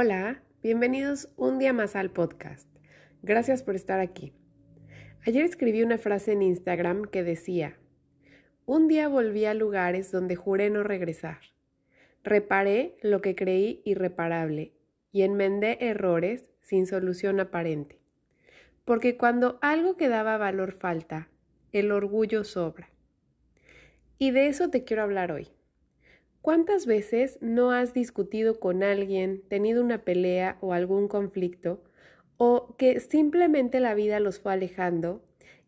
Hola, bienvenidos un día más al podcast. Gracias por estar aquí. Ayer escribí una frase en Instagram que decía, un día volví a lugares donde juré no regresar. Reparé lo que creí irreparable y enmendé errores sin solución aparente. Porque cuando algo que daba valor falta, el orgullo sobra. Y de eso te quiero hablar hoy. ¿Cuántas veces no has discutido con alguien, tenido una pelea o algún conflicto, o que simplemente la vida los fue alejando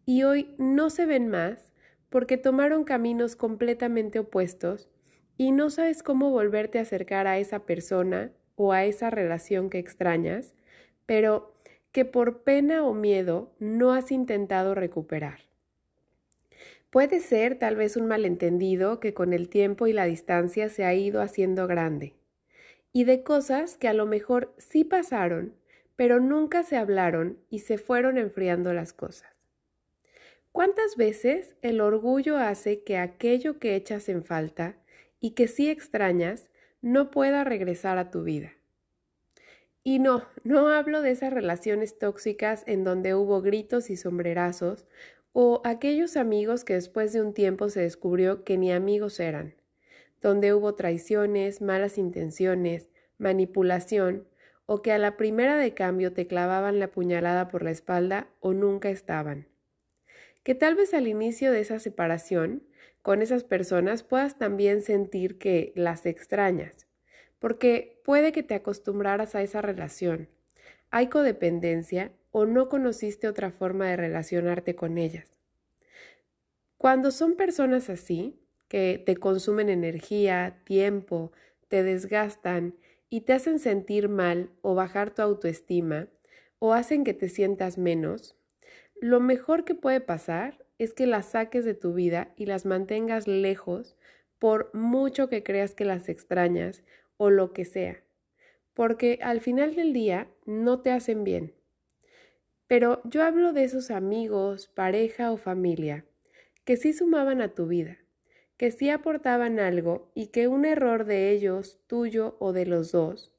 y hoy no se ven más porque tomaron caminos completamente opuestos y no sabes cómo volverte a acercar a esa persona o a esa relación que extrañas, pero que por pena o miedo no has intentado recuperar? Puede ser tal vez un malentendido que con el tiempo y la distancia se ha ido haciendo grande, y de cosas que a lo mejor sí pasaron, pero nunca se hablaron y se fueron enfriando las cosas. ¿Cuántas veces el orgullo hace que aquello que echas en falta y que sí extrañas no pueda regresar a tu vida? Y no, no hablo de esas relaciones tóxicas en donde hubo gritos y sombrerazos o aquellos amigos que después de un tiempo se descubrió que ni amigos eran, donde hubo traiciones, malas intenciones, manipulación, o que a la primera de cambio te clavaban la puñalada por la espalda o nunca estaban. Que tal vez al inicio de esa separación con esas personas puedas también sentir que las extrañas, porque puede que te acostumbraras a esa relación. Hay codependencia o no conociste otra forma de relacionarte con ellas. Cuando son personas así, que te consumen energía, tiempo, te desgastan y te hacen sentir mal o bajar tu autoestima o hacen que te sientas menos, lo mejor que puede pasar es que las saques de tu vida y las mantengas lejos por mucho que creas que las extrañas o lo que sea, porque al final del día no te hacen bien. Pero yo hablo de esos amigos, pareja o familia que sí sumaban a tu vida, que sí aportaban algo y que un error de ellos, tuyo o de los dos,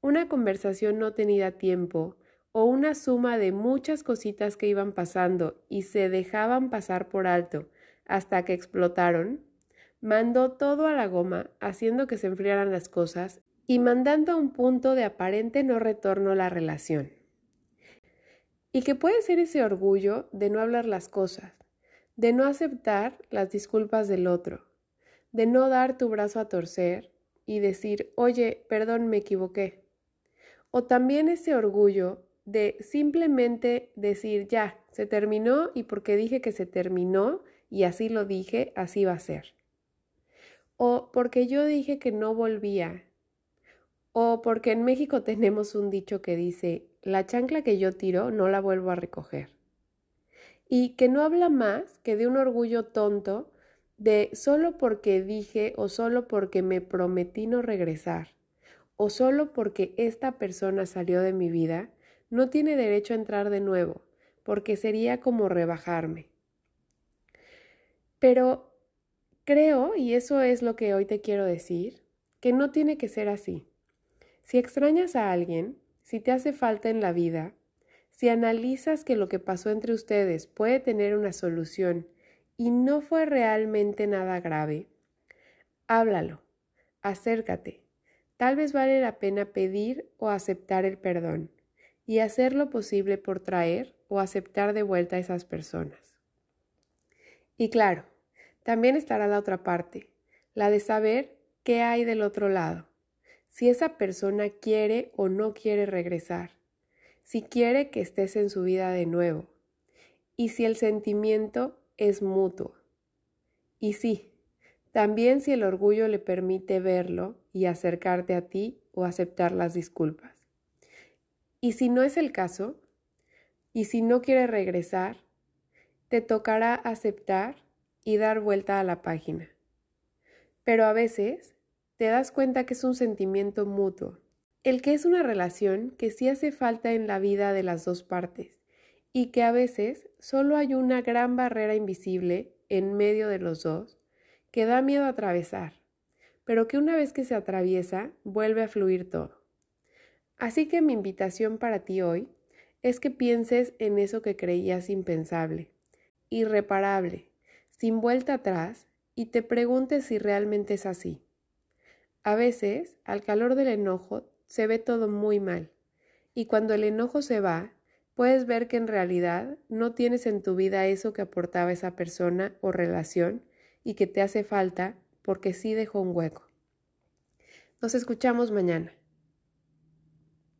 una conversación no tenida tiempo o una suma de muchas cositas que iban pasando y se dejaban pasar por alto hasta que explotaron, mandó todo a la goma haciendo que se enfriaran las cosas y mandando a un punto de aparente no retorno la relación. Y que puede ser ese orgullo de no hablar las cosas, de no aceptar las disculpas del otro, de no dar tu brazo a torcer y decir, oye, perdón, me equivoqué. O también ese orgullo de simplemente decir, ya, se terminó y porque dije que se terminó y así lo dije, así va a ser. O porque yo dije que no volvía. O porque en México tenemos un dicho que dice, la chancla que yo tiro no la vuelvo a recoger. Y que no habla más que de un orgullo tonto de solo porque dije o solo porque me prometí no regresar o solo porque esta persona salió de mi vida, no tiene derecho a entrar de nuevo, porque sería como rebajarme. Pero creo, y eso es lo que hoy te quiero decir, que no tiene que ser así. Si extrañas a alguien, si te hace falta en la vida, si analizas que lo que pasó entre ustedes puede tener una solución y no fue realmente nada grave, háblalo, acércate. Tal vez vale la pena pedir o aceptar el perdón y hacer lo posible por traer o aceptar de vuelta a esas personas. Y claro, también estará la otra parte, la de saber qué hay del otro lado si esa persona quiere o no quiere regresar, si quiere que estés en su vida de nuevo y si el sentimiento es mutuo. Y sí, también si el orgullo le permite verlo y acercarte a ti o aceptar las disculpas. Y si no es el caso, y si no quiere regresar, te tocará aceptar y dar vuelta a la página. Pero a veces te das cuenta que es un sentimiento mutuo, el que es una relación que sí hace falta en la vida de las dos partes y que a veces solo hay una gran barrera invisible en medio de los dos que da miedo atravesar, pero que una vez que se atraviesa vuelve a fluir todo. Así que mi invitación para ti hoy es que pienses en eso que creías impensable, irreparable, sin vuelta atrás, y te preguntes si realmente es así. A veces, al calor del enojo, se ve todo muy mal, y cuando el enojo se va, puedes ver que en realidad no tienes en tu vida eso que aportaba esa persona o relación y que te hace falta porque sí dejó un hueco. Nos escuchamos mañana.